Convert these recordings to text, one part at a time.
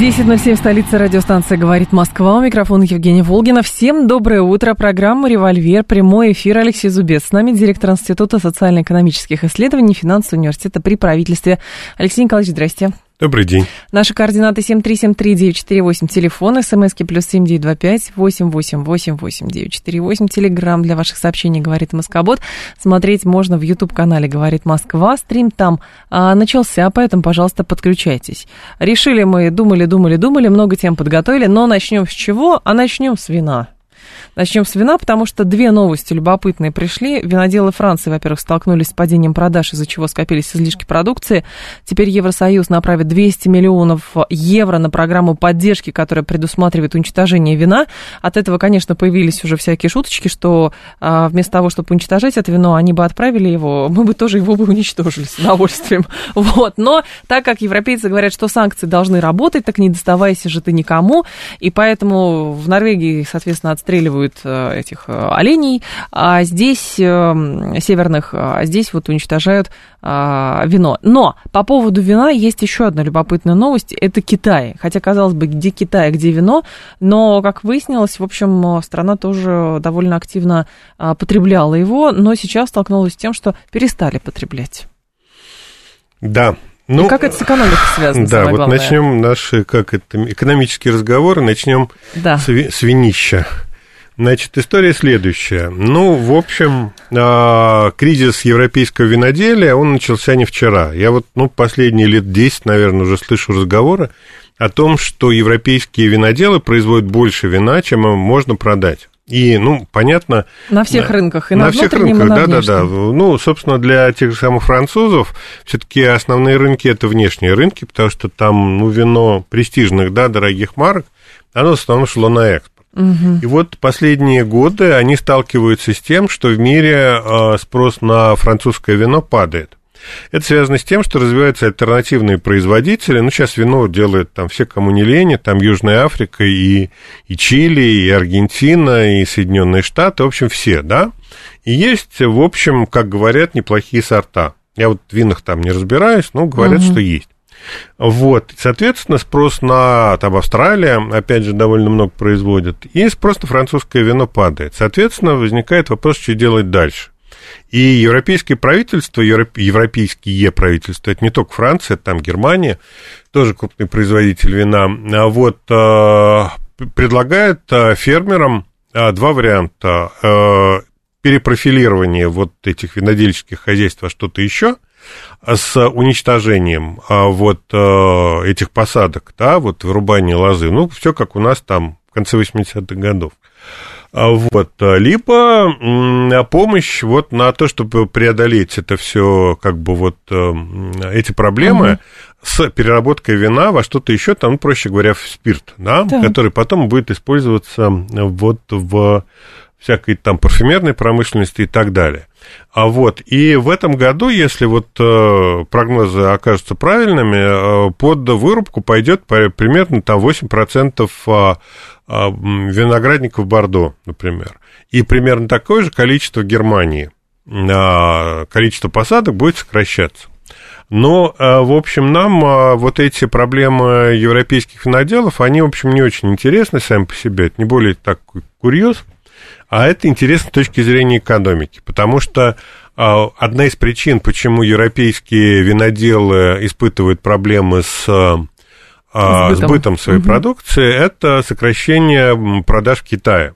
10.07, столица радиостанция «Говорит Москва». У микрофона Евгения Волгина. Всем доброе утро. Программа «Револьвер». Прямой эфир. Алексей Зубец. С нами директор Института социально-экономических исследований финансового университета при правительстве. Алексей Николаевич, здрасте. Добрый день. Наши координаты 7373948, телефон, смски плюс 7925 8888948, телеграмм для ваших сообщений «Говорит Москобот». Смотреть можно в YouTube-канале «Говорит Москва». Стрим там а, начался, поэтому, пожалуйста, подключайтесь. Решили мы, думали, думали, думали, много тем подготовили, но начнем с чего? А начнем с вина. Начнем с вина, потому что две новости любопытные пришли. Виноделы Франции, во-первых, столкнулись с падением продаж, из-за чего скопились излишки продукции. Теперь Евросоюз направит 200 миллионов евро на программу поддержки, которая предусматривает уничтожение вина. От этого, конечно, появились уже всякие шуточки, что а, вместо того, чтобы уничтожать это вино, они бы отправили его, мы бы тоже его бы уничтожили с удовольствием. Вот. Но так как европейцы говорят, что санкции должны работать, так не доставайся же ты никому, и поэтому в Норвегии, соответственно, отстреливают отстреливают э, этих э, оленей, а здесь э, северных, а здесь вот уничтожают вино. Но по поводу вина есть еще одна любопытная новость. Это Китай. Хотя, казалось бы, где Китай, где вино, но, как выяснилось, в общем, страна тоже довольно активно потребляла его, но сейчас столкнулась с тем, что перестали потреблять. Да, ну, и как это с экономикой связано? Да, вот главное? начнем наши как это, экономические разговоры, начнем да. с, с винища. Значит, история следующая. Ну, в общем, а, кризис европейского виноделия, он начался не вчера. Я вот, ну, последние лет 10, наверное, уже слышу разговоры о том, что европейские виноделы производят больше вина, чем им можно продать. И, ну, понятно... На всех на, рынках, и на, на всех рынках, да, да, да. Ну, собственно, для тех же самых французов все-таки основные рынки это внешние рынки, потому что там, ну, вино престижных, да, дорогих марок, оно в основном шло на экспорт. Угу. И вот последние годы они сталкиваются с тем, что в мире э, спрос на французское вино падает. Это связано с тем, что развиваются альтернативные производители. Ну, сейчас вино делают там все, кому не лень, там Южная Африка и, и Чили, и Аргентина, и Соединенные Штаты, в общем, все, да. И есть, в общем, как говорят, неплохие сорта. Я вот в винах там не разбираюсь, но говорят, угу. что есть. Вот, соответственно, спрос на там Австралия, опять же, довольно много производит, и спрос на французское вино падает. Соответственно, возникает вопрос, что делать дальше. И европейское правительство, европейские правительства, это не только Франция, это там Германия, тоже крупный производитель вина, а вот а, предлагает а, фермерам два варианта. Перепрофилирование вот этих винодельческих хозяйств во что-то еще – с уничтожением а, вот э, этих посадок, да, вот вырубание лозы, ну, все как у нас там в конце 80-х годов. А, вот, либо помощь вот на то, чтобы преодолеть это все, как бы вот э, эти проблемы, угу с переработкой вина во что-то еще, там, проще говоря, в спирт, да, да. который потом будет использоваться вот в всякой там парфюмерной промышленности и так далее. А вот, и в этом году, если вот э, прогнозы окажутся правильными, э, под вырубку пойдет примерно там 8% э, э, виноградников Бордо, например. И примерно такое же количество Германии. Э, количество посадок будет сокращаться. Но, э, в общем, нам э, вот эти проблемы европейских виноделов, они, в общем, не очень интересны сами по себе. Это не более такой курьез. А это интересно с точки зрения экономики, потому что а, одна из причин, почему европейские виноделы испытывают проблемы с а, сбытом, сбытом своей угу. продукции, это сокращение продаж в Китае.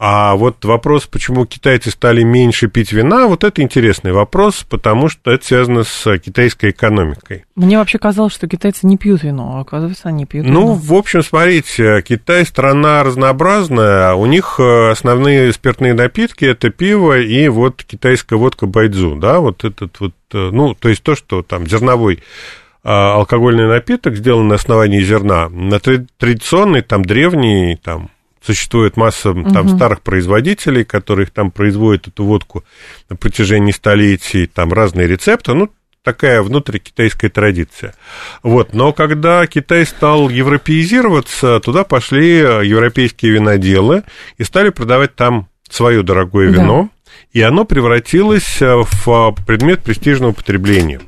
А вот вопрос, почему китайцы стали меньше пить вина, вот это интересный вопрос, потому что это связано с китайской экономикой. Мне вообще казалось, что китайцы не пьют вино, а оказывается, они пьют ну, вино. Ну, в общем, смотрите, Китай страна разнообразная, у них э, основные спиртные напитки – это пиво и вот китайская водка байдзу, да, вот этот вот, э, ну, то есть то, что там зерновой а, алкогольный напиток, сделан на основании зерна, на традиционный, там, древний, там, существует масса там угу. старых производителей, которые там производят эту водку на протяжении столетий, там разные рецепты, ну, такая внутрикитайская традиция. Вот. Но когда Китай стал европеизироваться, туда пошли европейские виноделы и стали продавать там свое дорогое вино, да. и оно превратилось в предмет престижного потребления.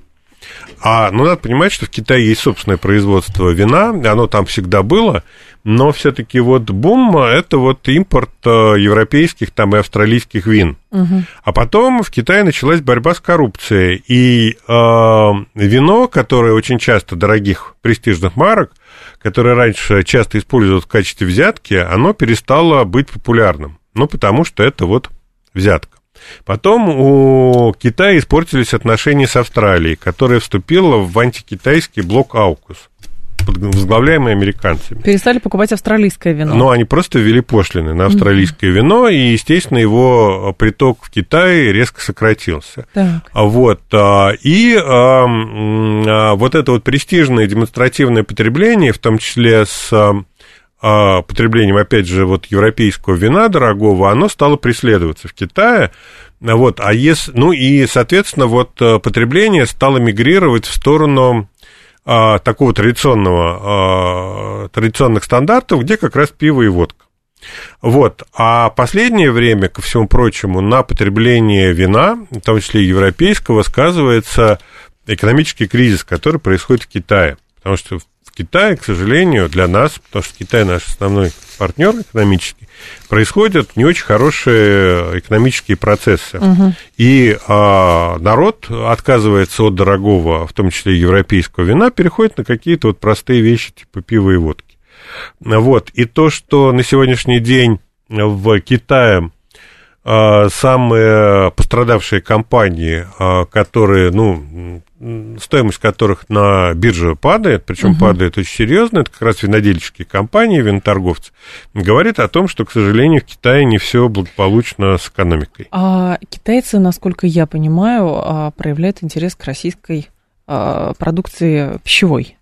А, ну, надо понимать, что в Китае есть собственное производство вина, оно там всегда было, но все-таки вот бум – это вот импорт э, европейских там и австралийских вин. Угу. А потом в Китае началась борьба с коррупцией, и э, вино, которое очень часто дорогих престижных марок, которое раньше часто использовалось в качестве взятки, оно перестало быть популярным. Ну, потому что это вот взятка. Потом у Китая испортились отношения с Австралией, которая вступила в антикитайский блок АУКУС возглавляемые американцами. Перестали покупать австралийское вино. Но они просто ввели пошлины на австралийское mm-hmm. вино, и, естественно, его приток в Китай резко сократился. Так. Вот. А, и а, а, вот это вот престижное демонстративное потребление, в том числе с потреблением, опять же, вот европейского вина дорогого, оно стало преследоваться в Китае. Вот, а если, ну и, соответственно, вот потребление стало мигрировать в сторону а, такого традиционного, а, традиционных стандартов, где как раз пиво и водка. Вот. А последнее время, ко всему прочему, на потребление вина, в том числе европейского, сказывается экономический кризис, который происходит в Китае. Потому что Китае, к сожалению, для нас, потому что Китай наш основной партнер экономический, происходят не очень хорошие экономические процессы. Угу. И а, народ отказывается от дорогого, в том числе европейского вина, переходит на какие-то вот простые вещи, типа пива и водки. Вот. И то, что на сегодняшний день в Китае самые пострадавшие компании, а, которые, ну, стоимость которых на бирже падает, причем угу. падает очень серьезно, это как раз винодельческие компании, виноторговцы, говорит о том, что, к сожалению, в Китае не все благополучно с экономикой. А китайцы, насколько я понимаю, а, проявляют интерес к российской продукции пищевой.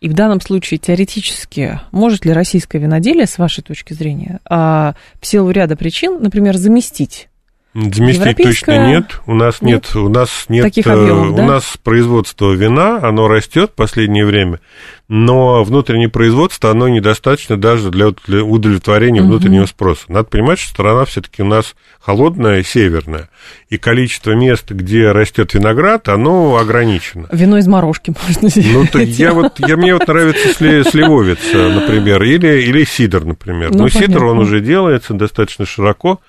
И в данном случае теоретически может ли российское виноделие, с вашей точки зрения, а, в силу ряда причин, например, заместить Заместить точно нет. У нас нет, нет у нас нет Таких объемов, да? у нас производство вина, оно растет в последнее время, но внутреннее производство, оно недостаточно даже для удовлетворения угу. внутреннего спроса. Надо понимать, что страна все-таки у нас холодная, северная, и количество мест, где растет виноград, оно ограничено. Вино из морожки можно сделать. Ну, так я вот, я, мне вот нравится сливовец, например, или, или сидр, например. Ну, Но понятно. сидр, он уже делается достаточно широко,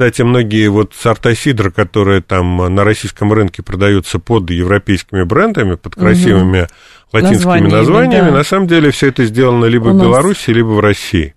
кстати, многие вот сорта сидра, которые там на российском рынке продаются под европейскими брендами, под красивыми угу. латинскими названиями, названиями да. на самом деле все это сделано либо У в Беларуси, либо в России.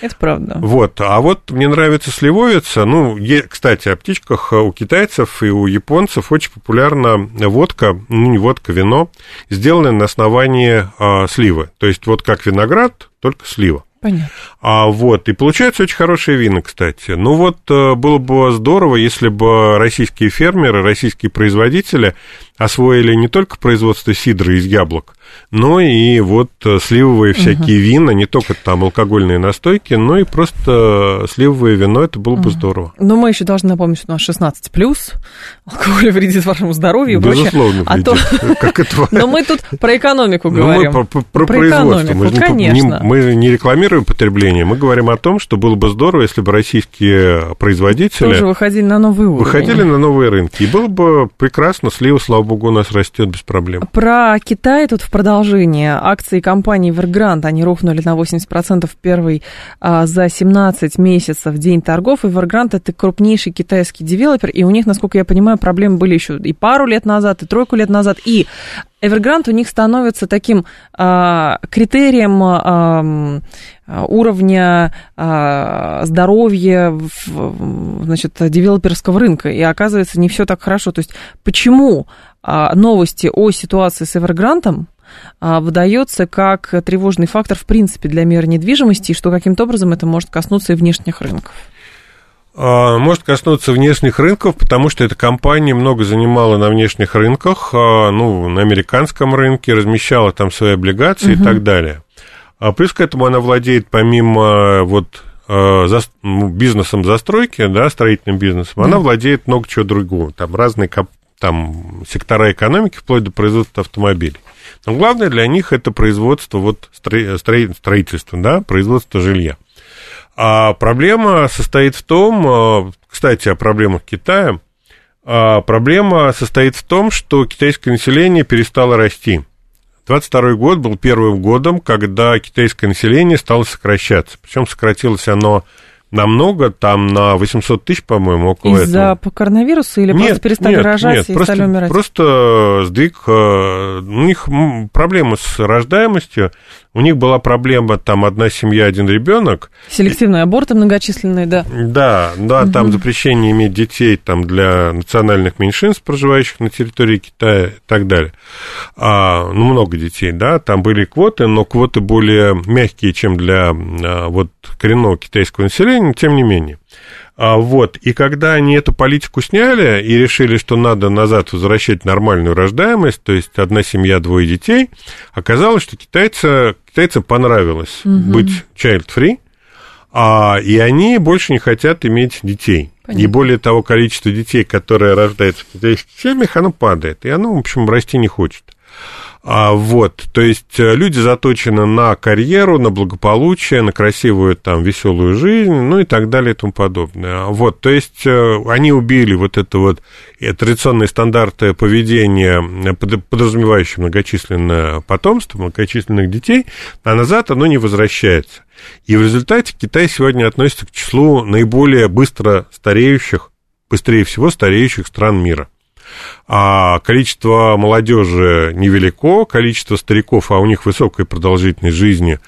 Это правда. Вот. А вот мне нравится сливовица. Ну, е, кстати, о птичках у китайцев и у японцев очень популярна водка, ну, не водка, вино, сделанное на основании а, сливы. То есть вот как виноград, только слива. Понятно. А, вот, и получаются очень хорошие вина, кстати. Ну вот, э, было бы здорово, если бы российские фермеры, российские производители освоили не только производство сидра из яблок, но и вот э, сливовые всякие угу. вина, не только там алкогольные настойки, но и просто сливовое вино, это было бы здорово. Но мы еще должны напомнить, что у нас 16 плюс, алкоголь вредит вашему здоровью Безусловно, прочее. вредит. А то... как это... Но мы тут про экономику говорим. Мы про, про, про производство. Мы, конечно. Не, мы не рекламируем потребление, мы говорим о том, что было бы здорово, если бы российские производители... Тоже выходили на новые уровни. Выходили на новые рынки. И было бы прекрасно, слива, слава богу, у нас растет без проблем. Про Китай тут в продолжение. Акции компании Evergrande, они рухнули на 80% первый а, за 17 месяцев день торгов. Evergrande это крупнейший китайский девелопер, и у них, насколько я понимаю, проблемы были еще и пару лет назад, и тройку лет назад. И Evergrande у них становится таким а, критерием а, уровня а, здоровья в, значит, девелоперского рынка. И оказывается, не все так хорошо. То есть почему новости о ситуации с Evergrande а, выдается как тревожный фактор в принципе для мира недвижимости, и что каким-то образом это может коснуться и внешних рынков? А, может коснуться внешних рынков, потому что эта компания много занимала на внешних рынках, а, ну, на американском рынке, размещала там свои облигации угу. и так далее. А плюс к этому она владеет, помимо вот за, ну, бизнесом застройки, да, строительным бизнесом, да. она владеет много чего другого. Там разные там, сектора экономики, вплоть до производства автомобилей. Но главное для них это производство, вот, строительство, да, производство жилья. А проблема состоит в том, э, кстати, о проблемах Китая, а проблема состоит в том, что китайское население перестало расти. 22 год был первым годом, когда китайское население стало сокращаться. Причем сократилось оно намного, там на 800 тысяч, по-моему, около Из-за этого. коронавируса или нет, просто перестали нет, рожать нет, и просто, стали умирать? просто сдвиг, э, у них проблемы с рождаемостью, у них была проблема, там, одна семья, один ребенок. Селективные аборты многочисленные, да. Да, да, угу. там запрещение иметь детей там, для национальных меньшинств, проживающих на территории Китая и так далее. А, ну, много детей, да, там были квоты, но квоты более мягкие, чем для а, вот, коренного китайского населения, тем не менее. А, вот, и когда они эту политику сняли и решили, что надо назад возвращать нормальную рождаемость, то есть одна семья, двое детей, оказалось, что китайцы, китайцам понравилось угу. быть child-free, а, и они больше не хотят иметь детей. Понятно. И более того, количество детей, которые рождаются в китайских семьях, оно падает, и оно, в общем, расти не хочет. А, вот, то есть э, люди заточены на карьеру, на благополучие, на красивую там веселую жизнь, ну и так далее и тому подобное. Вот, то есть э, они убили вот это вот э, традиционные стандарты поведения, подразумевающие многочисленное потомство, многочисленных детей, а назад оно не возвращается. И в результате Китай сегодня относится к числу наиболее быстро стареющих, быстрее всего стареющих стран мира а количество молодежи невелико, количество стариков, а у них высокая продолжительность жизни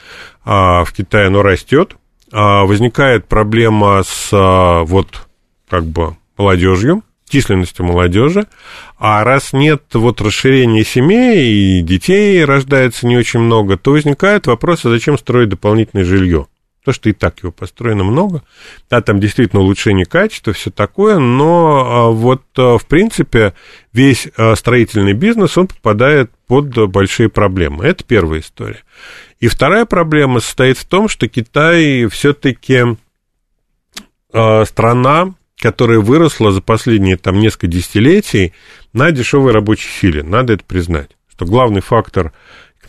а, в Китае, оно растет. А, возникает проблема с а, вот как бы молодежью, численностью молодежи, а раз нет вот расширения семей и детей рождается не очень много, то возникает вопрос, а зачем строить дополнительное жилье? То, что и так его построено много. Да, там действительно улучшение качества, все такое, но а, вот, а, в принципе, весь а, строительный бизнес, он попадает под большие проблемы. Это первая история. И вторая проблема состоит в том, что Китай все-таки страна, которая выросла за последние там несколько десятилетий на дешевой рабочей силе. Надо это признать, что главный фактор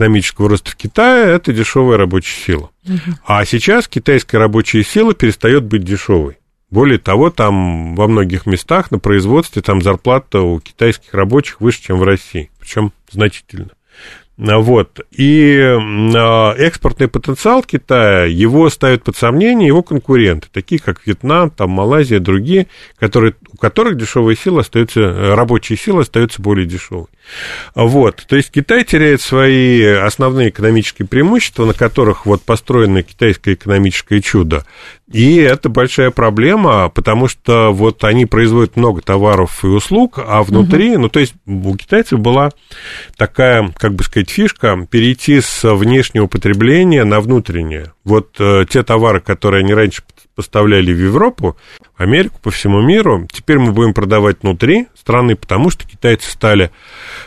экономического роста в Китае – это дешевая рабочая сила. Угу. А сейчас китайская рабочая сила перестает быть дешевой. Более того, там во многих местах на производстве там зарплата у китайских рабочих выше, чем в России, причем значительно. Вот. И а, экспортный потенциал Китая, его ставят под сомнение его конкуренты, такие как Вьетнам, там, Малайзия, другие, которые, у которых дешевая сила остается, э, рабочая сила остается более дешевой. Вот. То есть Китай теряет свои основные экономические преимущества, на которых вот построено китайское экономическое чудо. И это большая проблема, потому что вот они производят много товаров и услуг, а внутри, угу. ну, то есть у китайцев была такая, как бы сказать, фишка перейти с внешнего потребления на внутреннее. Вот э, те товары, которые они раньше поставляли в Европу, Америку, по всему миру. Теперь мы будем продавать внутри страны, потому что китайцы стали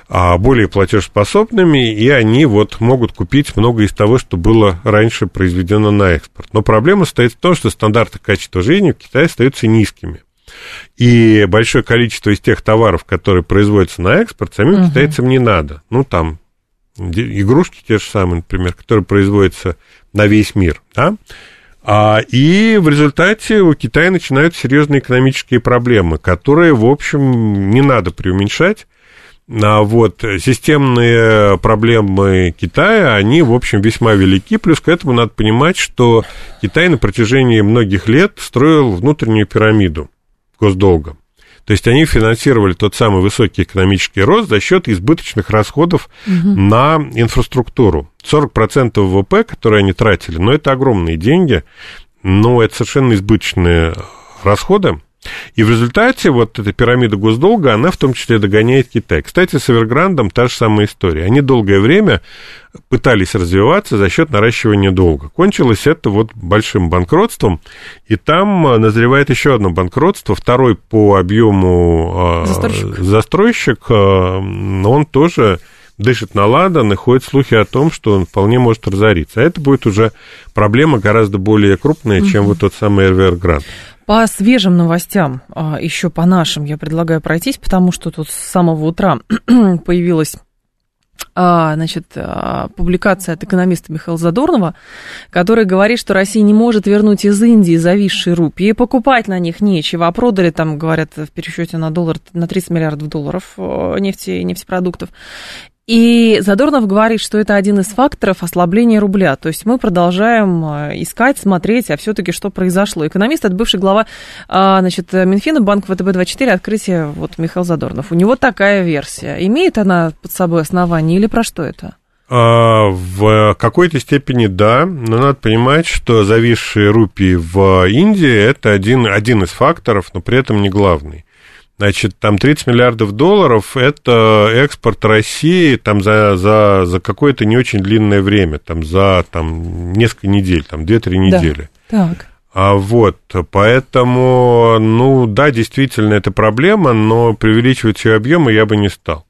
а, более платежеспособными, и они вот могут купить много из того, что было раньше произведено на экспорт. Но проблема стоит в том, что стандарты качества жизни в Китае остаются низкими. И большое количество из тех товаров, которые производятся на экспорт, самим угу. китайцам не надо. Ну, там, игрушки те же самые, например, которые производятся на весь мир, да, и в результате у Китая начинают серьезные экономические проблемы, которые, в общем, не надо преуменьшать. А вот системные проблемы Китая, они, в общем, весьма велики. Плюс к этому надо понимать, что Китай на протяжении многих лет строил внутреннюю пирамиду госдолга. То есть они финансировали тот самый высокий экономический рост за счет избыточных расходов угу. на инфраструктуру. 40% ВВП, которые они тратили, но это огромные деньги, но это совершенно избыточные расходы. И в результате вот эта пирамида госдолга, она в том числе догоняет Китай. Кстати, с Эверграндом та же самая история. Они долгое время пытались развиваться за счет наращивания долга. Кончилось это вот большим банкротством, и там э, назревает еще одно банкротство, второй по объему застройщик, застройщик он тоже дышит на ладан и ходят слухи о том, что он вполне может разориться. А это будет уже проблема гораздо более крупная, чем угу. вот тот самый РВР Грант. По свежим новостям, а, еще по нашим, я предлагаю пройтись, потому что тут с самого утра появилась а, значит, а, публикация от экономиста Михаила Задорнова, который говорит, что Россия не может вернуть из Индии зависшие рупии, покупать на них нечего, а продали там, говорят, в пересчете на доллар, на 30 миллиардов долларов нефти и нефтепродуктов. И Задорнов говорит, что это один из факторов ослабления рубля. То есть мы продолжаем э, искать, смотреть, а все-таки что произошло. Экономист, это бывший глава а, значит, Минфина, Банк ВТБ-24, открытие вот Михаил Задорнов. У него такая версия. Имеет она под собой основание или про что это? А, в какой-то степени да, но надо понимать, что зависшие рупии в Индии это один, один из факторов, но при этом не главный. Значит, там 30 миллиардов долларов – это экспорт России там за, за, за какое-то не очень длинное время, там за там, несколько недель, там 2-3 недели. Да. Так. А вот, поэтому, ну да, действительно, это проблема, но преувеличивать ее объемы я бы не стал.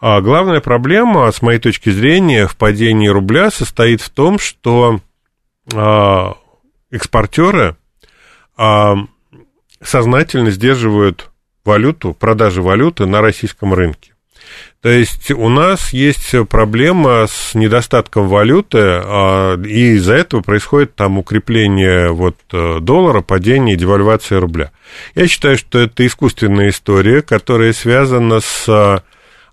А главная проблема, с моей точки зрения, в падении рубля состоит в том, что а, экспортеры а, сознательно сдерживают валюту, продажи валюты на российском рынке. То есть у нас есть проблема с недостатком валюты, а, и из-за этого происходит там укрепление вот э, доллара, падение, девальвация рубля. Я считаю, что это искусственная история, которая связана с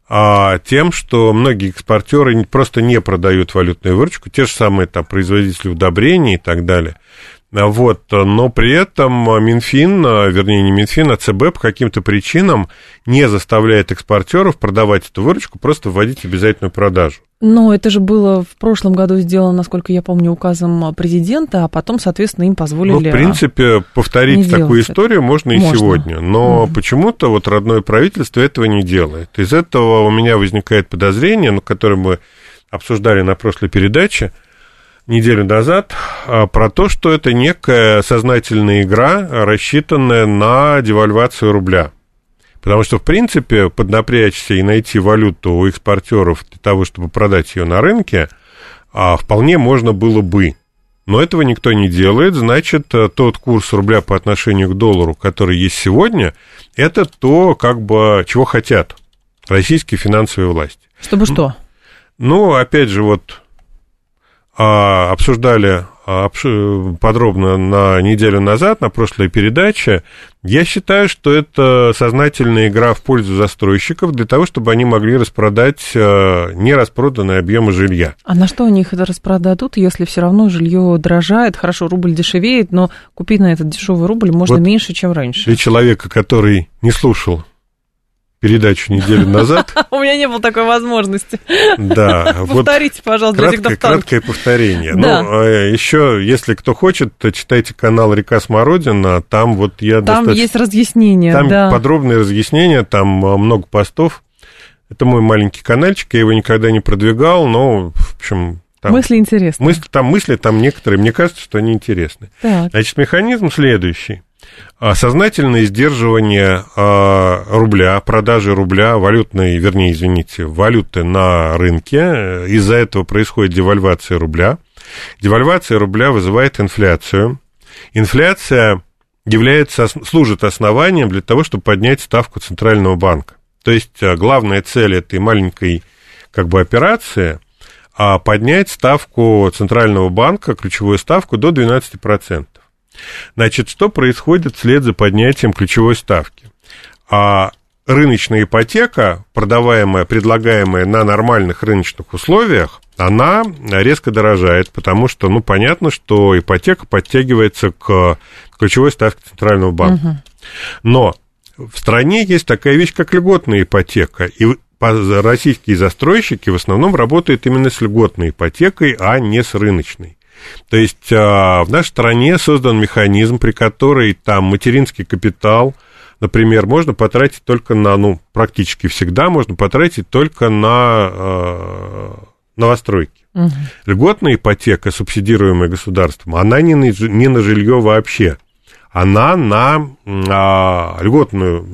а, тем, что многие экспортеры просто не продают валютную выручку, те же самые там производители удобрений и так далее. Вот, но при этом Минфин, вернее, не Минфин, а ЦБ по каким-то причинам не заставляет экспортеров продавать эту выручку, просто вводить обязательную продажу. Но это же было в прошлом году сделано, насколько я помню, указом президента, а потом, соответственно, им позволили... Ну, в принципе, повторить такую историю это. можно и можно. сегодня, но угу. почему-то вот родное правительство этого не делает. Из этого у меня возникает подозрение, ну, которое мы обсуждали на прошлой передаче, неделю назад а, про то, что это некая сознательная игра, рассчитанная на девальвацию рубля. Потому что, в принципе, поднапрячься и найти валюту у экспортеров для того, чтобы продать ее на рынке, а, вполне можно было бы. Но этого никто не делает, значит, тот курс рубля по отношению к доллару, который есть сегодня, это то, как бы, чего хотят российские финансовые власти. Чтобы что? Ну, опять же, вот обсуждали а, подробно на неделю назад, на прошлой передаче, я считаю, что это сознательная игра в пользу застройщиков для того, чтобы они могли распродать а, нераспроданные объемы жилья. А на что они их это распродадут, если все равно жилье дорожает, хорошо, рубль дешевеет, но купить на этот дешевый рубль можно вот меньше, чем раньше? Для человека, который не слушал передачу неделю назад. У меня не было такой возможности. Да. Повторите, пожалуйста, для Краткое повторение. Ну, а, еще, если кто хочет, то читайте канал «Река Смородина», там вот я Там есть разъяснения, Там подробные разъяснения, там а, много постов. Это мой маленький каналчик, я его никогда не продвигал, но, в общем, там, мысли интересные. Мысли, там мысли там некоторые, мне кажется, что они интересны. Так. Значит, механизм следующий. А, сознательное сдерживание а, рубля, продажи рубля, валютной, вернее, извините, валюты на рынке. Из-за этого происходит девальвация рубля. Девальвация рубля вызывает инфляцию. Инфляция является, служит основанием для того, чтобы поднять ставку Центрального банка. То есть а, главная цель этой маленькой как бы операции – поднять ставку Центрального банка, ключевую ставку, до 12%. Значит, что происходит вслед за поднятием ключевой ставки? А рыночная ипотека, продаваемая, предлагаемая на нормальных рыночных условиях, она резко дорожает, потому что, ну, понятно, что ипотека подтягивается к ключевой ставке Центрального банка. Угу. Но в стране есть такая вещь, как льготная ипотека, и российские застройщики в основном работают именно с льготной ипотекой, а не с рыночной. То есть а, в нашей стране создан механизм, при которой там материнский капитал, например, можно потратить только на, ну, практически всегда можно потратить только на э, новостройки. Угу. Льготная ипотека, субсидируемая государством, она не на, не на жилье вообще. она на а, льготную,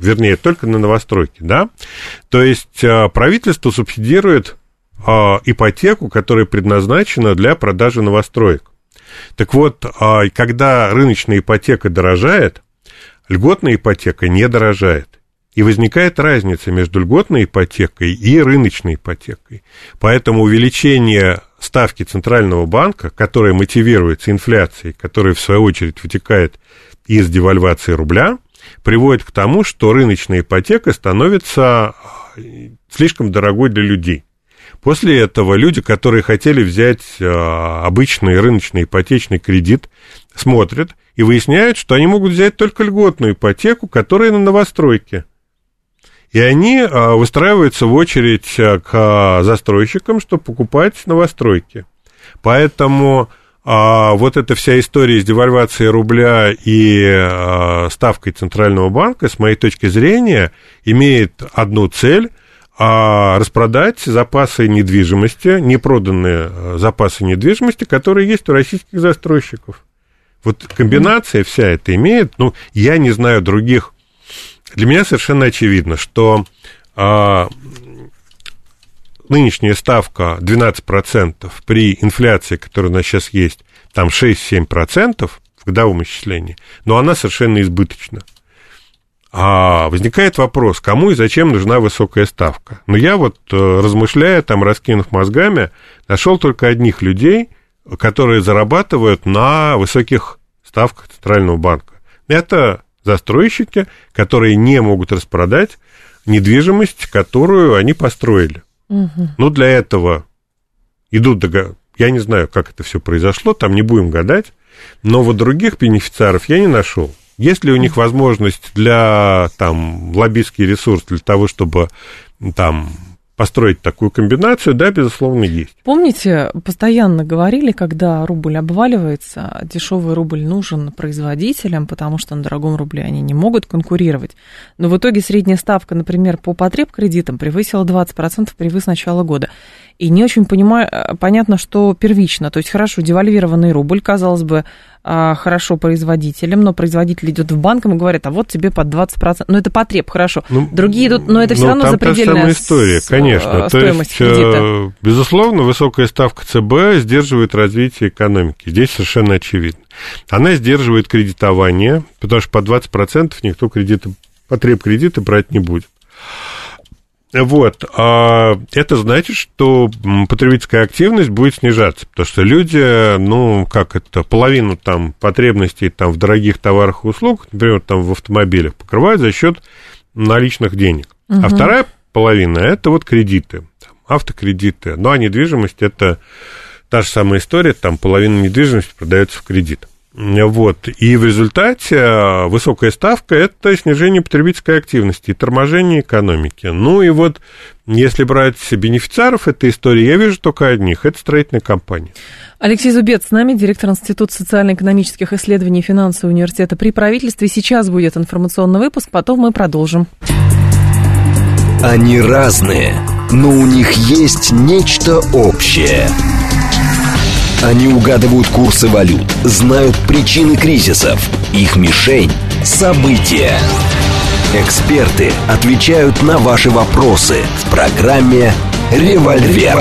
вернее, только на новостройки, да? То есть а, правительство субсидирует а, ипотеку, которая предназначена для продажи новостроек. Так вот, а, когда рыночная ипотека дорожает, льготная ипотека не дорожает. И возникает разница между льготной ипотекой и рыночной ипотекой. Поэтому увеличение ставки Центрального банка, которая мотивируется инфляцией, которая в свою очередь вытекает из девальвации рубля, приводит к тому, что рыночная ипотека становится слишком дорогой для людей. После этого люди, которые хотели взять а, обычный рыночный ипотечный кредит, смотрят и выясняют, что они могут взять только льготную ипотеку, которая на новостройке. И они а, выстраиваются в очередь а, к застройщикам, чтобы покупать новостройки. Поэтому вот эта вся история с девальвацией рубля и ставкой Центрального банка, с моей точки зрения, имеет одну цель – а распродать запасы недвижимости, непроданные э, запасы недвижимости, которые есть у российских застройщиков. Вот комбинация вся это имеет, ну, я не знаю других. Для меня совершенно очевидно, что а, нынешняя ставка 12% при инфляции, которая у нас сейчас есть, там 6-7% в годовом исчислении, но она совершенно избыточна. А возникает вопрос, кому и зачем нужна высокая ставка? Но я вот, э, размышляя, там, раскинув мозгами, нашел только одних людей, которые зарабатывают на высоких ставках Центрального банка. Это застройщики, которые не могут распродать недвижимость, которую они построили. Угу. Ну, для этого идут договор. Я не знаю, как это все произошло, там не будем гадать, но вот других бенефициаров я не нашел. Есть ли у них возможность для, там, лоббистский ресурс для того, чтобы, там, построить такую комбинацию, да, безусловно, есть. Помните, постоянно говорили, когда рубль обваливается, дешевый рубль нужен производителям, потому что на дорогом рубле они не могут конкурировать. Но в итоге средняя ставка, например, по потреб кредитам превысила 20% привы с начала года. И не очень понимаю, э, понятно, что первично. То есть, хорошо, девальвированный рубль, казалось бы, а, хорошо производителям, но производитель идет в банк и говорит, а вот тебе под 20%. Ну, это потреб, хорошо. Ну, Другие идут, но это все ну, равно запредельная история, конечно. стоимость То есть, кредита. Э, безусловно, высокая ставка ЦБ сдерживает развитие экономики. Здесь совершенно очевидно. Она сдерживает кредитование, потому что по 20% никто кредиты, потреб кредита брать не будет. Вот, а это значит, что потребительская активность будет снижаться, потому что люди, ну, как это, половину там потребностей там в дорогих товарах и услугах, например, там в автомобилях, покрывают за счет наличных денег. Угу. А вторая половина это вот кредиты, там, автокредиты. Ну, а недвижимость это та же самая история, там половина недвижимости продается в кредит. Вот. И в результате а, высокая ставка – это снижение потребительской активности и торможение экономики. Ну и вот, если брать бенефициаров этой истории, я вижу только одних – это строительные компании. Алексей Зубец с нами, директор Института социально-экономических исследований и финансового университета при правительстве. Сейчас будет информационный выпуск, потом мы продолжим. Они разные, но у них есть нечто общее – они угадывают курсы валют, знают причины кризисов. Их мишень – события. Эксперты отвечают на ваши вопросы в программе «Револьвер».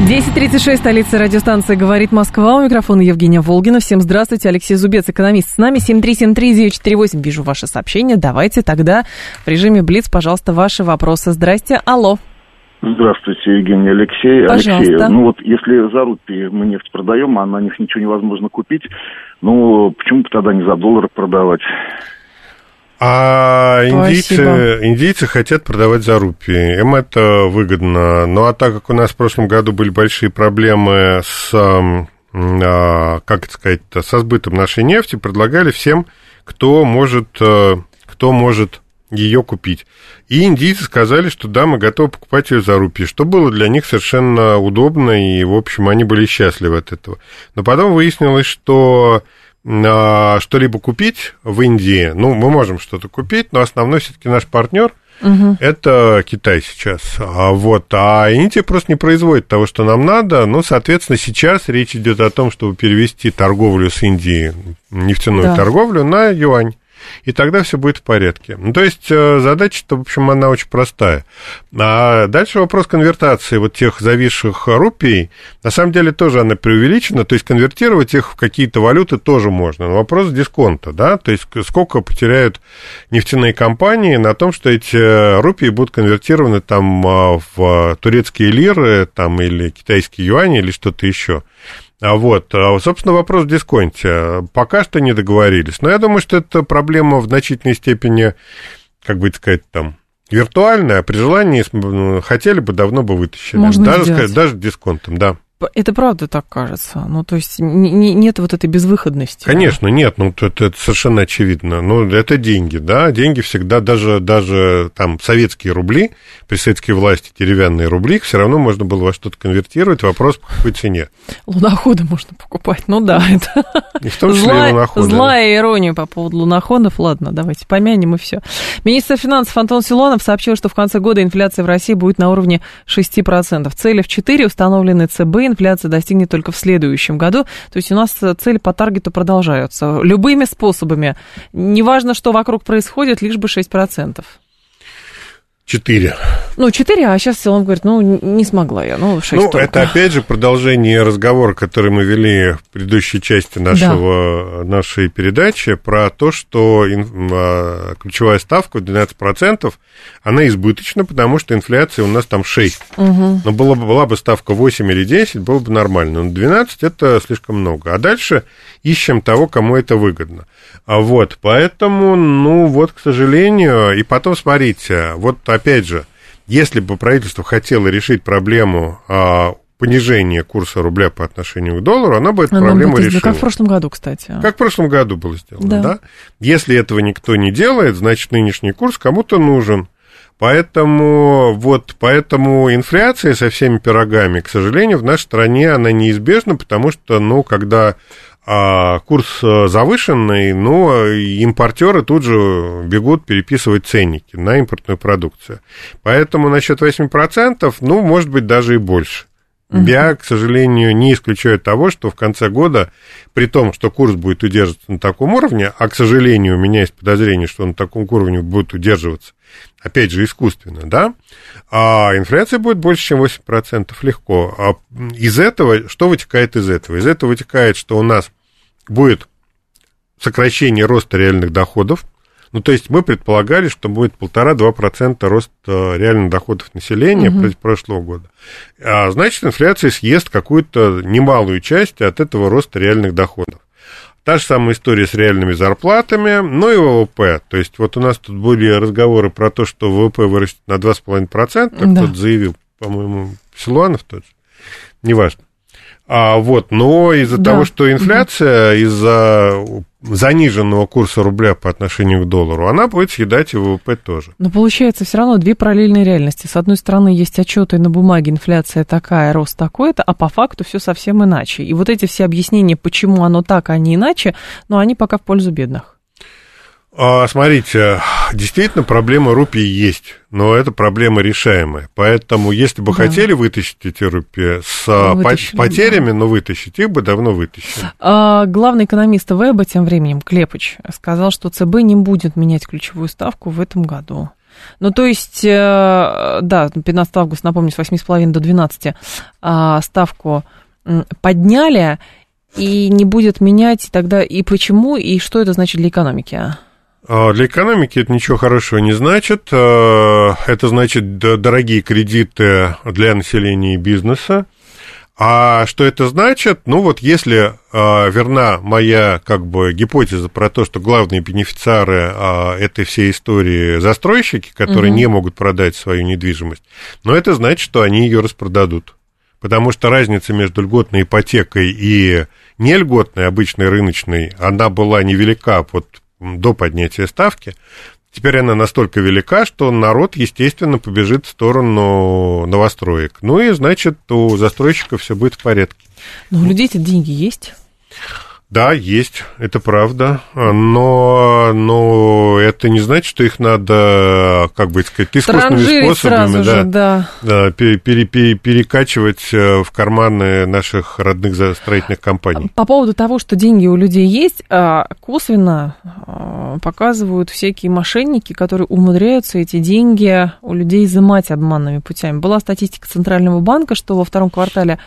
10.36, столица радиостанции «Говорит Москва». У микрофона Евгения Волгина. Всем здравствуйте. Алексей Зубец, экономист. С нами 7373948. Вижу ваше сообщение. Давайте тогда в режиме Блиц, пожалуйста, ваши вопросы. Здрасте. Алло. Здравствуйте, Евгений Алексей. Пожалуйста. Алексей, ну вот если за рупии мы нефть продаем, а на них ничего невозможно купить, ну почему бы тогда не за доллар продавать? А индийцы, индийцы хотят продавать за рупии. Им это выгодно. Ну а так как у нас в прошлом году были большие проблемы с, а, как это сказать, со сбытом нашей нефти, предлагали всем, кто может, э, кто может ее купить. И индийцы сказали, что да, мы готовы покупать ее за рупии, что было для них совершенно удобно, и, в общем, они были счастливы от этого. Но потом выяснилось, что а, что-либо купить в Индии, ну, мы можем что-то купить, но основной все-таки наш партнер угу. это Китай сейчас. А, вот, а Индия просто не производит того, что нам надо. Ну, соответственно, сейчас речь идет о том, чтобы перевести торговлю с Индией, нефтяную да. торговлю, на юань и тогда все будет в порядке. Ну, то есть э, задача-то, в общем, она очень простая. А дальше вопрос конвертации вот тех зависших рупий, на самом деле тоже она преувеличена, то есть конвертировать их в какие-то валюты тоже можно. Но вопрос дисконта, да, то есть сколько потеряют нефтяные компании на том, что эти рупии будут конвертированы там а, в турецкие лиры там, или китайские юани или что-то еще. А вот, а, собственно, вопрос в дисконте. Пока что не договорились. Но я думаю, что это проблема в значительной степени, как бы сказать, там, виртуальная, а при желании хотели бы, давно бы вытащили. Можно даже, сказать, даже дисконтом, да. Это правда так кажется. Ну, то есть не, нет вот этой безвыходности. Конечно, да? нет, ну это, это совершенно очевидно. Ну, это деньги, да. Деньги всегда, даже, даже там советские рубли, при советской власти деревянные рубли, их все равно можно было во что-то конвертировать. Вопрос по какой цене. Луноходы можно покупать. Ну да, это. И в том числе злая, луноходы. Злая ирония по поводу луноходов. Ладно, давайте помянем и все. Министр финансов Антон Силонов сообщил, что в конце года инфляция в России будет на уровне 6%. Цели в 4 установлены ЦБ инфляция достигнет только в следующем году. То есть у нас цели по таргету продолжаются. Любыми способами. Неважно, что вокруг происходит, лишь бы 6%. Четыре. Ну, четыре, а сейчас он говорит, ну, не смогла я, ну, шесть Ну, только. это опять же продолжение разговора, который мы вели в предыдущей части нашего, да. нашей передачи, про то, что а, ключевая ставка 12%, она избыточна, потому что инфляция у нас там 6. Угу. Но была, была бы ставка 8 или 10, было бы нормально. Но 12 это слишком много. А дальше ищем того, кому это выгодно. А вот, поэтому, ну, вот, к сожалению, и потом смотрите, вот опять же, если бы правительство хотело решить проблему а, понижения курса рубля по отношению к доллару, оно бы эту оно проблему будет, решила. Как в прошлом году, кстати. Как в прошлом году было сделано, да. да? Если этого никто не делает, значит, нынешний курс кому-то нужен. Поэтому, вот, поэтому инфляция со всеми пирогами, к сожалению, в нашей стране она неизбежна, потому что, ну, когда курс э, завышенный, но импортеры тут же бегут переписывать ценники на импортную продукцию. Поэтому насчет 8%, ну, может быть, даже и больше. Угу. Я, к сожалению, не исключаю того, что в конце года, при том, что курс будет удерживаться на таком уровне, а, к сожалению, у меня есть подозрение, что он на таком уровне будет удерживаться, опять же, искусственно, да, а инфляция будет больше, чем 8%, легко. А из этого, что вытекает из этого? Из этого вытекает, что у нас будет сокращение роста реальных доходов, ну, то есть мы предполагали, что будет 1,5-2% рост э, реальных доходов населения угу. против прошлого года. А значит, инфляция съест какую-то немалую часть от этого роста реальных доходов. Та же самая история с реальными зарплатами, ну и ВВП. То есть вот у нас тут были разговоры про то, что ВВП вырастет на 2,5%, да. кто-то заявил, по-моему, Силуанов тот же, неважно. А, вот, но из-за да. того, что инфляция угу. из-за заниженного курса рубля по отношению к доллару, она будет съедать и ВВП тоже. Но получается все равно две параллельные реальности. С одной стороны, есть отчеты на бумаге, инфляция такая, рост такой-то, а по факту все совсем иначе. И вот эти все объяснения, почему оно так, а не иначе, но они пока в пользу бедных. А, смотрите, действительно проблема рупий есть, но это проблема решаемая. Поэтому, если бы да. хотели вытащить эти рупии с а, Вытащили, потерями, да. но вытащить их бы давно вытащили. А, главный экономист Веба тем временем, Клепыч, сказал, что ЦБ не будет менять ключевую ставку в этом году. Ну, то есть, э, да, 15 августа, напомню, с 8,5 до 12 а, ставку подняли, и не будет менять тогда и почему, и что это значит для экономики? А, для экономики это ничего хорошего не значит. А, это значит дорогие кредиты для населения и бизнеса. А что это значит? Ну вот если э, верна моя как бы гипотеза про то, что главные бенефициары э, этой всей истории застройщики, которые угу. не могут продать свою недвижимость, но это значит, что они ее распродадут. Потому что разница между льготной ипотекой и нельготной, обычной рыночной, она была невелика вот до поднятия ставки. Теперь она настолько велика, что народ, естественно, побежит в сторону новостроек. Ну и, значит, у застройщиков все будет в порядке. Но у людей эти деньги есть? Да, есть, это правда, но, но это не значит, что их надо, как бы сказать, искусственными способами да, же, да. Да, пере, пере, пере, перекачивать э, в карманы наших родных строительных компаний. По поводу того, что деньги у людей есть, а, косвенно а, показывают всякие мошенники, которые умудряются эти деньги у людей изымать обманными путями. Была статистика Центрального банка, что во втором квартале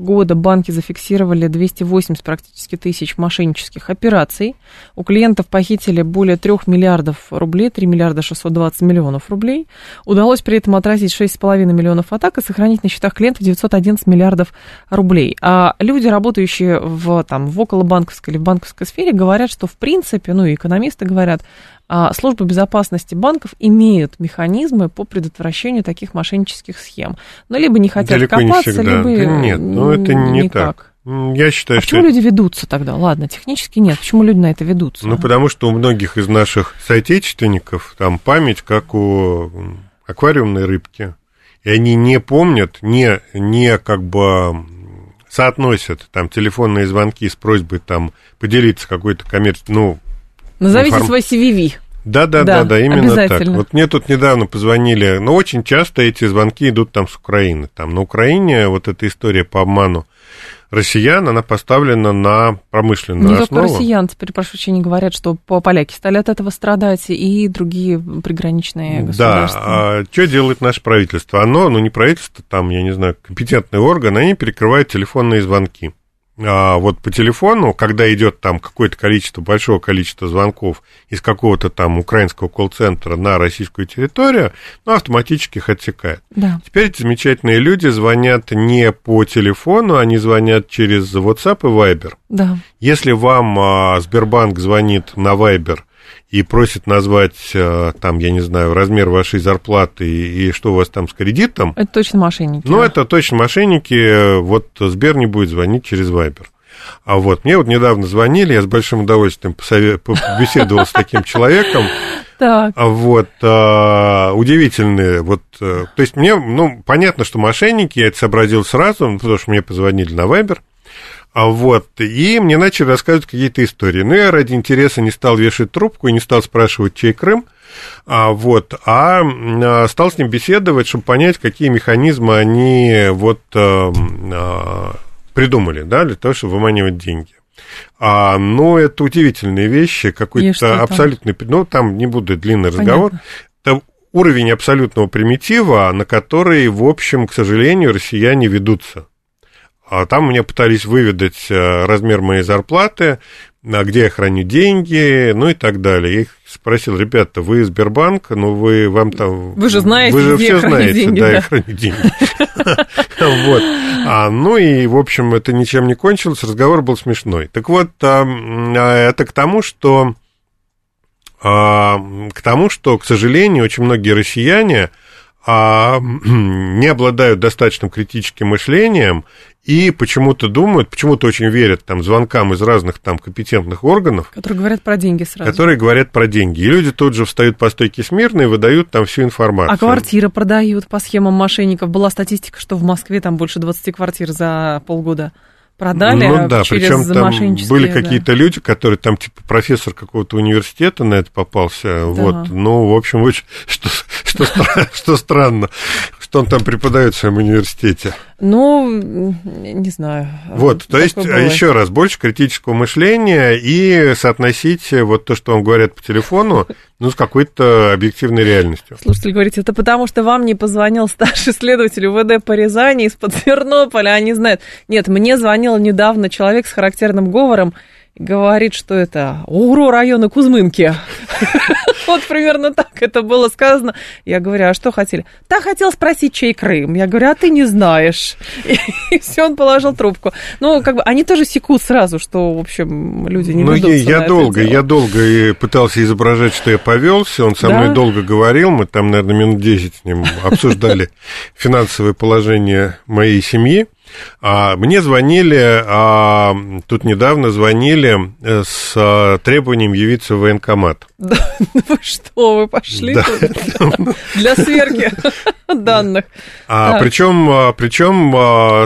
года банки зафиксировали 280 практически тысяч мошеннических операций. У клиентов похитили более 3 миллиардов рублей, 3 миллиарда 620 миллионов рублей. Удалось при этом отразить 6,5 миллионов атак и сохранить на счетах клиентов 911 миллиардов рублей. А люди, работающие в, там, в околобанковской или в банковской сфере, говорят, что в принципе, ну и экономисты говорят, а, службы безопасности банков имеют механизмы по предотвращению таких мошеннических схем. Но либо не хотят Далеко копаться, не либо да нет, ну это не никак. так. Я считаю, а что... почему люди ведутся тогда? Ладно, технически нет. Почему люди на это ведутся? Ну, потому что у многих из наших соотечественников там память, как у аквариумной рыбки. И они не помнят, не, не как бы соотносят там телефонные звонки с просьбой там поделиться какой-то коммерцией, ну, Назовите информ... свой CVV. Да, да, да, да, именно так. Вот мне тут недавно позвонили, но очень часто эти звонки идут там с Украины. Там на Украине вот эта история по обману россиян, она поставлена на промышленную не основу. Не россиян, теперь, прошу прощения, говорят, что поляки стали от этого страдать, и другие приграничные государства. Да, а что делает наше правительство? Оно, ну не правительство, там, я не знаю, компетентный орган, они перекрывают телефонные звонки. А вот по телефону, когда идет там какое-то количество, большого количества звонков из какого-то там украинского колл-центра на российскую территорию, ну, автоматически их отсекает. Да. Теперь эти замечательные люди звонят не по телефону, они звонят через WhatsApp и Viber. Да. Если вам а, Сбербанк звонит на Viber и просит назвать, э, там, я не знаю, размер вашей зарплаты и, что у вас там с кредитом. Это точно мошенники. Ну, да. это точно мошенники. Вот Сбер не будет звонить через Вайбер. А вот мне вот недавно звонили, я с большим удовольствием посовет... побеседовал с таким человеком. Так. А вот, а, удивительные, вот, а, то есть мне, ну, понятно, что мошенники, я это сообразил сразу, потому что мне позвонили на Вайбер, а вот, и мне начали рассказывать какие-то истории. Ну, я ради интереса не стал вешать трубку и не стал спрашивать, чей Крым, а, вот, а, а стал с ним беседовать, чтобы понять, какие механизмы они вот а, а, придумали, да, для того, чтобы выманивать деньги. А, ну, это удивительные вещи, какой-то абсолютный, ну, там не буду длинный Понятно. разговор, это уровень абсолютного примитива, на который, в общем, к сожалению, россияне ведутся. А там мне пытались выведать э, размер моей зарплаты, а где я храню деньги, ну и так далее. Я их спросил, ребята, вы Сбербанк, ну вы вам там... Вы же знаете, Вы же все знаете, деньги, да, я храню деньги. Вот. А, ну и, в общем, это ничем не кончилось, разговор был смешной. Так вот, а, это к тому, что... К тому, что, к сожалению, очень многие россияне а, не обладают достаточным критическим мышлением и почему-то думают, почему-то очень верят там звонкам из разных там компетентных органов. Которые говорят про деньги сразу. Которые говорят про деньги. И люди тут же встают по стойке смирно и выдают там всю информацию. А квартиры продают по схемам мошенников. Была статистика, что в Москве там больше 20 квартир за полгода продали ну, да, через причем там были да. какие-то люди, которые там типа профессор какого-то университета на это попался, да. вот, ну, в общем, очень, что, что, что странно, что он там преподает в своем университете. Ну, не знаю. Вот, то есть, бывает. еще раз, больше критического мышления и соотносить вот то, что вам говорят по телефону, ну, с какой-то объективной реальностью. Слушатель говорит, это потому, что вам не позвонил старший следователь УВД по Рязани из-под Свернополя, они знают. Нет, мне звонил недавно человек с характерным говором, говорит, что это УРО района Кузьмынки. Вот примерно так это было сказано. Я говорю, а что хотели? Да, хотел спросить, чей Крым. Я говорю, а ты не знаешь. И все, он положил трубку. Ну, как бы, они тоже секут сразу, что, в общем, люди не Ну, я долго, я долго пытался изображать, что я повелся. Он со мной долго говорил. Мы там, наверное, минут 10 с ним обсуждали финансовое положение моей семьи. А, мне звонили, а, тут недавно звонили э, с а, требованием явиться в военкомат. Да, вы что, вы пошли да. для сверки данных? А, причем, причем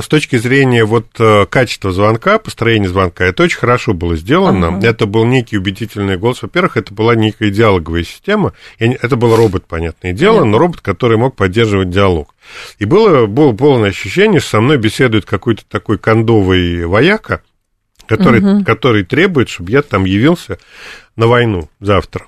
с точки зрения вот э, качества звонка, построения звонка, это очень хорошо было сделано. Ага. Это был некий убедительный голос. Во-первых, это была некая диалоговая система. Это был робот, понятное дело, но робот, который мог поддерживать диалог. И было, было полное ощущение, что со мной беседует какой-то такой кондовый вояка, который, угу. который требует, чтобы я там явился на войну завтра.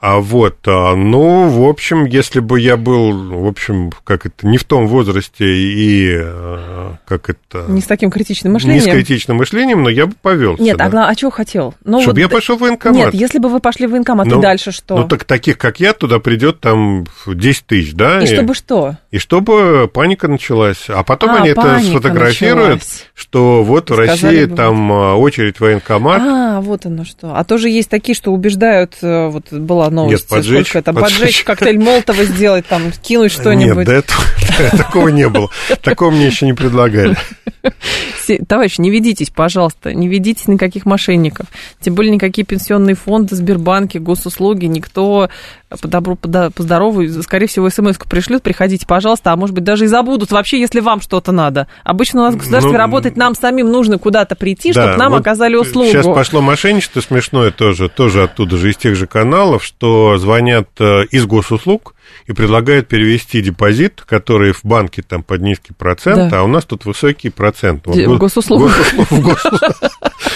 А вот, а, ну, в общем, если бы я был, в общем, как это, не в том возрасте и а, как это... Не с таким критичным мышлением. Не с критичным мышлением, но я бы повелся. Нет, да. а, а чего хотел? Ну, Чтобы вот, я пошел в военкомат. Нет, если бы вы пошли в военкомат, ну, и дальше что? Ну, так таких, как я, туда придет там 10 тысяч, да? И, и чтобы что? И чтобы паника началась. А потом а, они это сфотографируют, началась. что вот в России бы там вот. очередь в военкомат. А, вот оно что. А тоже есть такие, что убеждают, э, вот была новость. Нет, поджечь. Сколько это? Поджечь, поджечь коктейль Молотова сделать, там, кинуть что-нибудь. Нет, такого не было. Такого мне еще не предлагали. Товарищ, не ведитесь, пожалуйста, не ведитесь никаких мошенников. Тем более никакие пенсионные фонды, Сбербанки, госуслуги, никто по добру, по, по здорову, скорее всего, смс-ку пришлют, приходите, пожалуйста, а может быть, даже и забудут вообще, если вам что-то надо. Обычно у нас в государстве ну, работает, нам самим нужно куда-то прийти, да, чтобы нам вот оказали услугу. Сейчас пошло мошенничество смешное тоже, тоже оттуда же, из тех же каналов, что звонят э, из госуслуг, и предлагают перевести депозит, который в банке там под низкий процент, да. а у нас тут высокий процент. Вот, в госуслугах.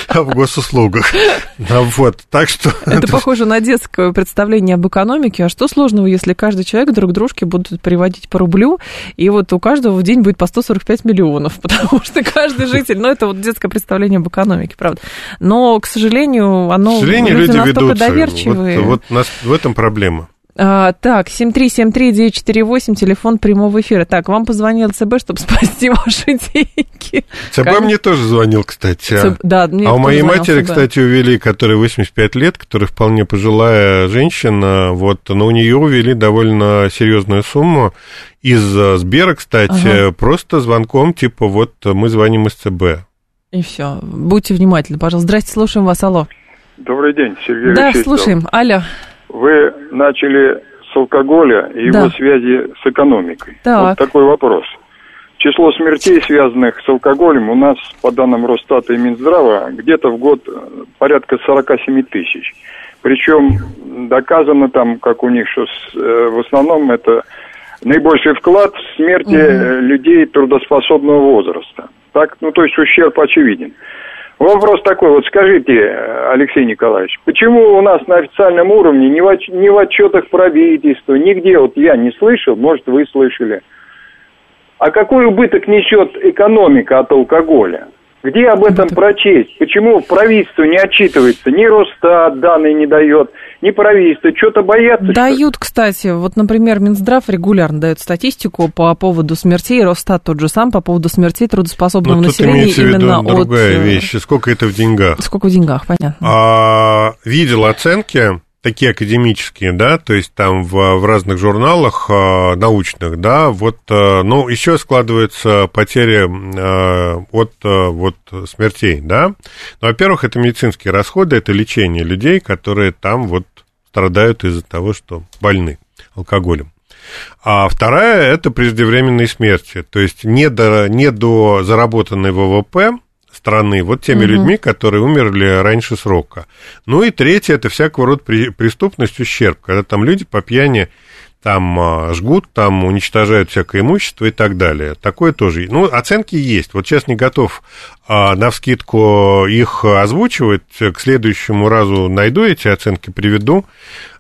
В госуслугах. Вот, так что... Это похоже на детское представление об экономике. А что сложного, если каждый человек друг дружке будут приводить по рублю, и вот у каждого в день будет по 145 миллионов, потому что каждый житель... Ну, это вот детское представление об экономике, правда. Но, к сожалению, оно... К сожалению, люди, ведутся. доверчивые. Вот, вот нас, в этом проблема. А, так, 7373948, телефон прямого эфира. Так, вам позвонил ЦБ, чтобы спасти ваши деньги. ЦБ как... мне тоже звонил, кстати. ЦБ... Да, мне а у моей матери, ЦБ. кстати, увели, которой 85 лет, которая вполне пожилая женщина, вот, но у нее увели довольно серьезную сумму из э, Сбера, кстати, ага. просто звонком, типа, вот мы звоним из ЦБ. И все. Будьте внимательны, пожалуйста. Здрасте, слушаем вас, алло. Добрый день, Сергей Да, Алексеевич. слушаем, алло. Вы начали с алкоголя и да. его связи с экономикой. Так. Вот такой вопрос. Число смертей, связанных с алкоголем, у нас, по данным Росстата и Минздрава, где-то в год э, порядка 47 тысяч. Причем доказано там, как у них, что с, э, в основном это наибольший вклад в смерти угу. людей трудоспособного возраста. Так, ну то есть ущерб очевиден. Вопрос такой, вот скажите, Алексей Николаевич, почему у нас на официальном уровне ни в, ни в отчетах правительства, нигде, вот я не слышал, может вы слышали, а какой убыток несет экономика от алкоголя? Где об этом прочесть? Почему правительство не отчитывается? Ни Росстат данные не дает, ни правительство. Что-то боятся? Дают, кстати. Вот, например, Минздрав регулярно дает статистику по поводу смертей. Росстат тот же сам по поводу смертей трудоспособного Но населения. Тут именно в виду другая от... вещь. Сколько это в деньгах? Сколько в деньгах, понятно. А, видел оценки такие академические, да, то есть там в, в разных журналах э, научных, да, вот, э, ну, еще складываются потери э, от э, вот смертей, да. Ну, во-первых, это медицинские расходы, это лечение людей, которые там вот страдают из-за того, что больны алкоголем. А вторая – это преждевременные смерти, то есть не до, не до заработанной ВВП, страны, вот теми угу. людьми, которые умерли раньше срока. Ну и третье, это всякого рода преступность, ущерб, когда там люди по пьяни там а, жгут, там уничтожают всякое имущество и так далее. Такое тоже. Ну, оценки есть. Вот сейчас не готов а, на вскидку их озвучивать. К следующему разу найду эти оценки, приведу.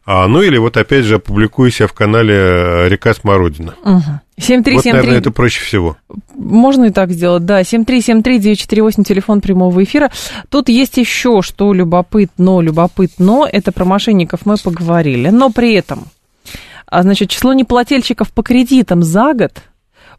А, ну или вот опять же опубликую себя в канале э, «Река Смородина». Угу. 73739. Вот, наверное, это проще всего. Можно и так сделать, да. 7373948, телефон прямого эфира. Тут есть еще что любопытно, любопытно. Это про мошенников мы поговорили. Но при этом, а, значит, число неплательщиков по кредитам за год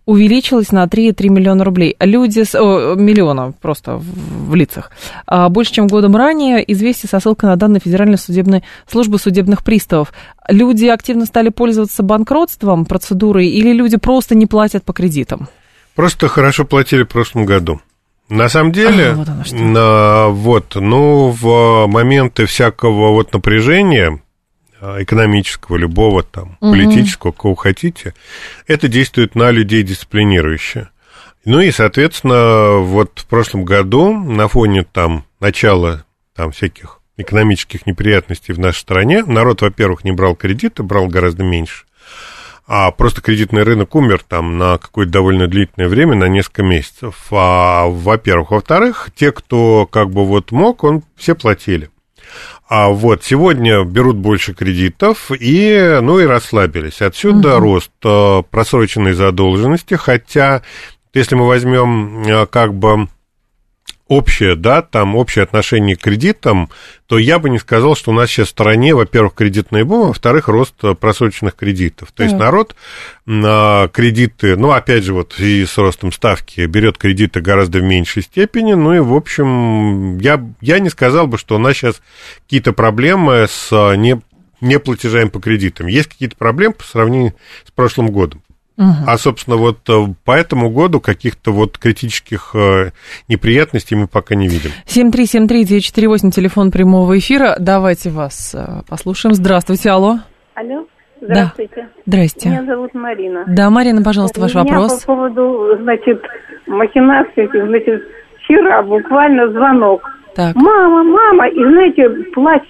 увеличилась на 3,3 миллиона рублей. Люди, с, о, миллиона просто в, в лицах. А, больше, чем годом ранее, известие со ссылкой на данные Федеральной судебной службы судебных приставов. Люди активно стали пользоваться банкротством, процедурой, или люди просто не платят по кредитам? Просто хорошо платили в прошлом году. На самом деле, а, вот, на, вот, ну, в моменты всякого вот напряжения экономического, любого там, угу. политического, кого хотите, это действует на людей дисциплинирующе. Ну и, соответственно, вот в прошлом году на фоне там начала там всяких экономических неприятностей в нашей стране народ, во-первых, не брал кредиты, брал гораздо меньше а просто кредитный рынок умер там на какое-то довольно длительное время, на несколько месяцев. А, во-первых. Во-вторых, те, кто как бы вот мог, он все платили. А вот сегодня берут больше кредитов и, ну, и расслабились. Отсюда угу. рост э, просроченной задолженности, хотя, если мы возьмем э, как бы общее, да, там общее отношение к кредитам, то я бы не сказал, что у нас сейчас в стране, во-первых, кредитный бум, а во-вторых, рост просроченных кредитов. То есть народ на кредиты, ну, опять же, вот и с ростом ставки берет кредиты гораздо в меньшей степени, ну и, в общем, я, я не сказал бы, что у нас сейчас какие-то проблемы с не, не платежами по кредитам. Есть какие-то проблемы по сравнению с прошлым годом. Угу. А, собственно, вот э, по этому году каких-то вот критических э, неприятностей мы пока не видим. 7373948, телефон прямого эфира. Давайте вас э, послушаем. Здравствуйте, алло. Алло. Здравствуйте. Да. Здрасте. Меня зовут Марина. Да, Марина, пожалуйста, ваш Меня вопрос. по поводу, значит, махинаций, значит, вчера буквально звонок. Так. Мама, мама, и знаете, плач,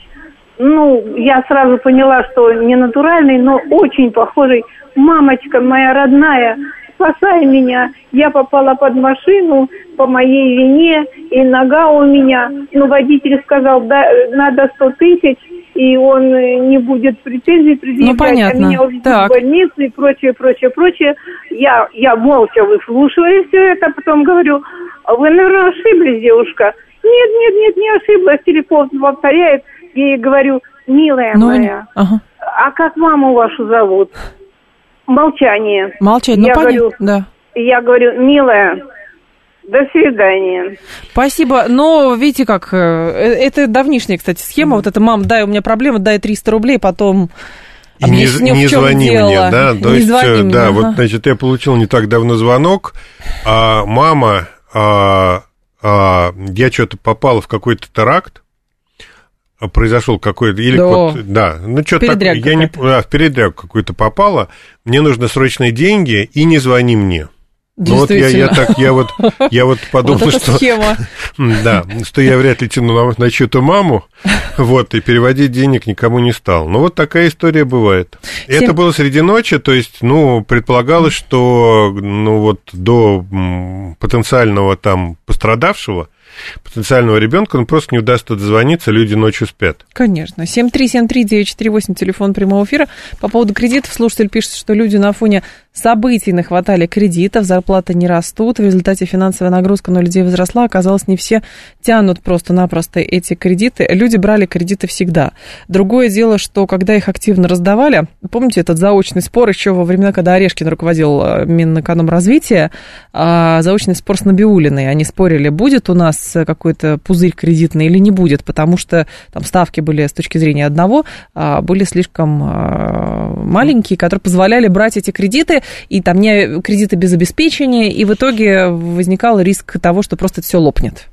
ну, я сразу поняла, что не натуральный, но очень похожий мамочка моя родная, спасай меня, я попала под машину по моей вине, и нога у меня, ну, водитель сказал, да, надо сто тысяч, и он э, не будет претензий предъявлять, ну, понятно. а меня увезли в больницу и прочее, прочее, прочее. Я, я молча выслушиваю все это, потом говорю, вы, наверное, ошиблись, девушка. Нет, нет, нет, не ошиблась, телефон повторяет, и говорю, милая ну, моя, ага. а как маму вашу зовут? Молчание. Молчание, ну, я понятно, говорю, да. Я говорю, милая, до свидания. Спасибо. Но видите как, э, это давнишняя, кстати, схема. Mm. Вот это, мам, дай, у меня проблема, дай 300 рублей, потом и не, не звони дело. мне, да? То не есть, звони мне, да, ага. вот, значит, я получил не так давно звонок, а мама, а, а, я что-то попала в какой-то теракт, произошел какой-то или да, вот, да ну что-то я не а, в передряг какой-то попала мне нужно срочные деньги и не звони мне ну вот я, я так, я вот, я вот подумал, вот что, схема. да, что я вряд ли тяну на, на чью-то маму, вот, и переводить денег никому не стал. Ну, вот такая история бывает. Всем... Это было среди ночи, то есть, ну, предполагалось, что, ну, вот до потенциального там пострадавшего потенциального ребенка, он просто не удастся дозвониться, люди ночью спят. Конечно. 7373948, телефон прямого эфира. По поводу кредитов слушатель пишет, что люди на фоне событий нахватали кредитов, зарплаты не растут, в результате финансовая нагрузка на людей возросла, оказалось, не все тянут просто-напросто эти кредиты. Люди брали кредиты всегда. Другое дело, что когда их активно раздавали, помните этот заочный спор еще во времена, когда Орешкин руководил э, Минэкономразвития, а, заочный спор с Набиулиной, они спорили, будет у нас какой-то пузырь кредитный или не будет, потому что там ставки были с точки зрения одного, а, были слишком а, маленькие, которые позволяли брать эти кредиты, и там не кредиты без обеспечения, и в итоге возникал риск того, что просто все лопнет.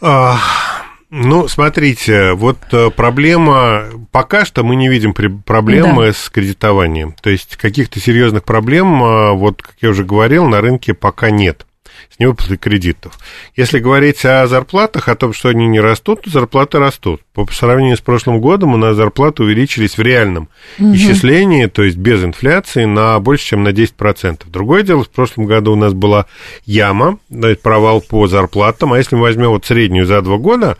А, ну, смотрите, вот э, проблема, пока что мы не видим проблемы да. с кредитованием. То есть каких-то серьезных проблем, вот как я уже говорил, на рынке пока нет с невыплатой кредитов. Если говорить о зарплатах, о том, что они не растут, то зарплаты растут. По сравнению с прошлым годом у нас зарплаты увеличились в реальном угу. исчислении, то есть без инфляции, на больше, чем на 10%. Другое дело, в прошлом году у нас была яма, то есть провал по зарплатам, а если мы возьмем вот среднюю за два года,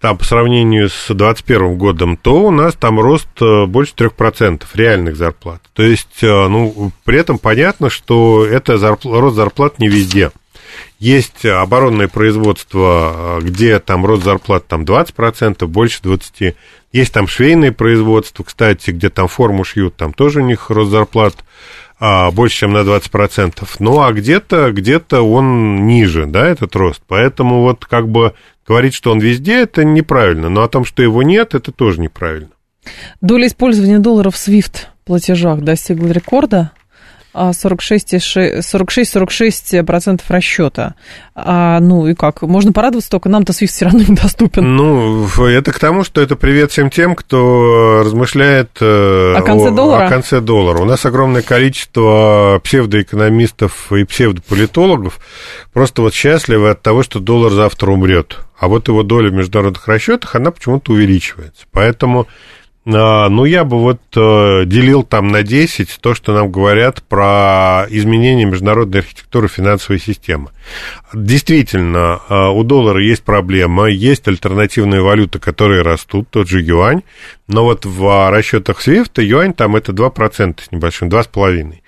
там, по сравнению с 2021 годом, то у нас там рост э, больше 3% реальных зарплат. То есть, э, ну, при этом понятно, что это зарпл- рост зарплат не везде. Есть оборонное производство, где там рост зарплат там 20%, больше 20%. Есть там швейное производство, кстати, где там форму шьют, там тоже у них рост зарплат а, больше, чем на 20%. Ну, а где-то где он ниже, да, этот рост. Поэтому вот как бы говорить, что он везде, это неправильно. Но о том, что его нет, это тоже неправильно. Доля использования долларов в SWIFT платежах достигла рекорда. 46-46% расчета. А, ну и как? Можно порадоваться, только нам-то SWIFT все равно недоступен. Ну, это к тому, что это привет всем тем, кто размышляет э, о конце, о, доллара? о конце доллара. У нас огромное количество псевдоэкономистов и псевдополитологов просто вот счастливы от того, что доллар завтра умрет. А вот его доля в международных расчетах, она почему-то увеличивается. Поэтому а, ну, я бы вот э, делил там на 10 то, что нам говорят про изменение международной архитектуры финансовой системы. Действительно, э, у доллара есть проблема, есть альтернативные валюты, которые растут, тот же юань, но вот в расчетах SWIFT юань там это 2% с небольшим, 2,5%.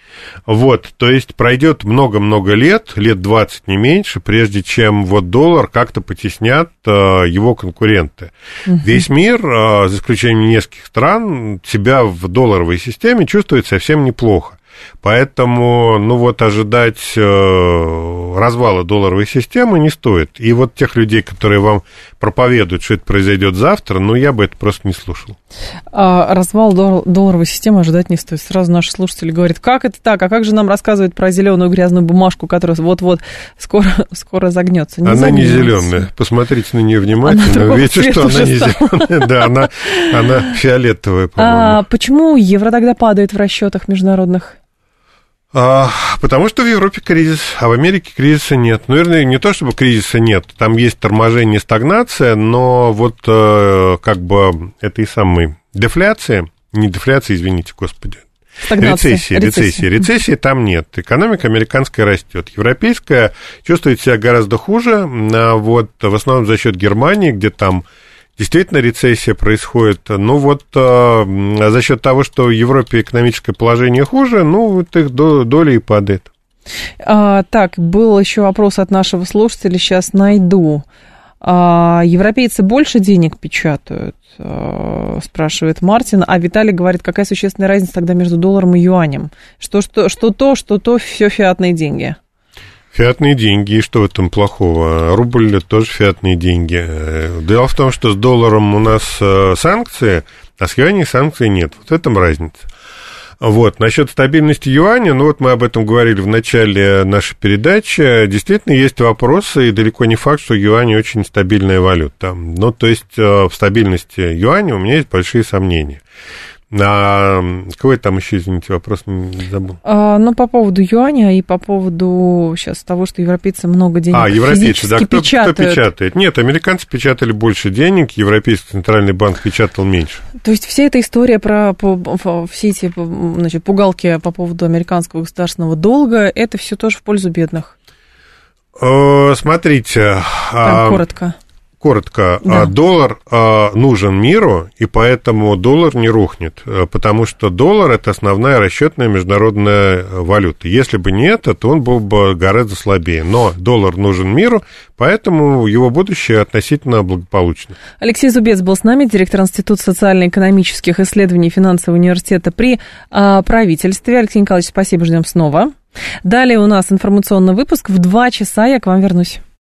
Вот, то есть пройдет много-много лет, лет 20 не меньше, прежде чем вот доллар как-то потеснят э, его конкуренты. Угу. Весь мир, э, за исключением нескольких стран, себя в долларовой системе чувствует совсем неплохо. Поэтому, ну вот, ожидать э, развала долларовой системы не стоит. И вот тех людей, которые вам проповедуют, что это произойдет завтра, ну, я бы это просто не слушал. А, развал долларовой системы ожидать не стоит. Сразу наши слушатели говорят, как это так? А как же нам рассказывают про зеленую грязную бумажку, которая вот-вот скоро, скоро загнется? Не она загнется. не зеленая. Посмотрите на нее внимательно. Видите, что она не зеленая. Да, она, она фиолетовая, по-моему. А почему евро тогда падает в расчетах международных? А, потому что в Европе кризис, а в Америке кризиса нет. Ну, вернее, не то чтобы кризиса нет, там есть торможение, стагнация, но вот э, как бы этой самой дефляции, не дефляции, извините, господи, Стагнация. Рецессия, рецессия. Рецессии там нет. Экономика американская растет. Европейская чувствует себя гораздо хуже. А вот в основном за счет Германии, где там действительно рецессия происходит. Ну вот э, за счет того, что в Европе экономическое положение хуже, ну вот их доля и падает. А, так, был еще вопрос от нашего слушателя, сейчас найду. А, европейцы больше денег печатают, а, спрашивает Мартин, а Виталий говорит, какая существенная разница тогда между долларом и юанем? Что, что, что то, что то, все фиатные деньги. Фиатные деньги, и что в этом плохого? Рубль – тоже фиатные деньги. Дело в том, что с долларом у нас э, санкции, а с юаней санкций нет. Вот в этом разница. Вот. Насчет стабильности юаня, ну вот мы об этом говорили в начале нашей передачи, действительно есть вопросы, и далеко не факт, что юань очень стабильная валюта. Ну, то есть э, в стабильности юаня у меня есть большие сомнения. А какой там еще, извините, вопрос не забыл? А, ну, по поводу юаня и по поводу сейчас того, что европейцы много денег А, европейцы, да, кто печатают. кто печатает? Нет, американцы печатали больше денег, Европейский центральный банк печатал меньше. То есть вся эта история про все эти значит, пугалки по поводу американского государственного долга, это все тоже в пользу бедных? Э, смотрите. Так, а, коротко коротко, да. доллар а, нужен миру, и поэтому доллар не рухнет, э, потому что доллар это основная расчетная международная валюта. Если бы не это, то он был бы гораздо слабее. Но доллар нужен миру, поэтому его будущее относительно благополучно. Алексей Зубец был с нами, директор Института социально-экономических исследований финансового университета при а, правительстве. Алексей Николаевич, спасибо, ждем снова. Далее у нас информационный выпуск. В два часа я к вам вернусь.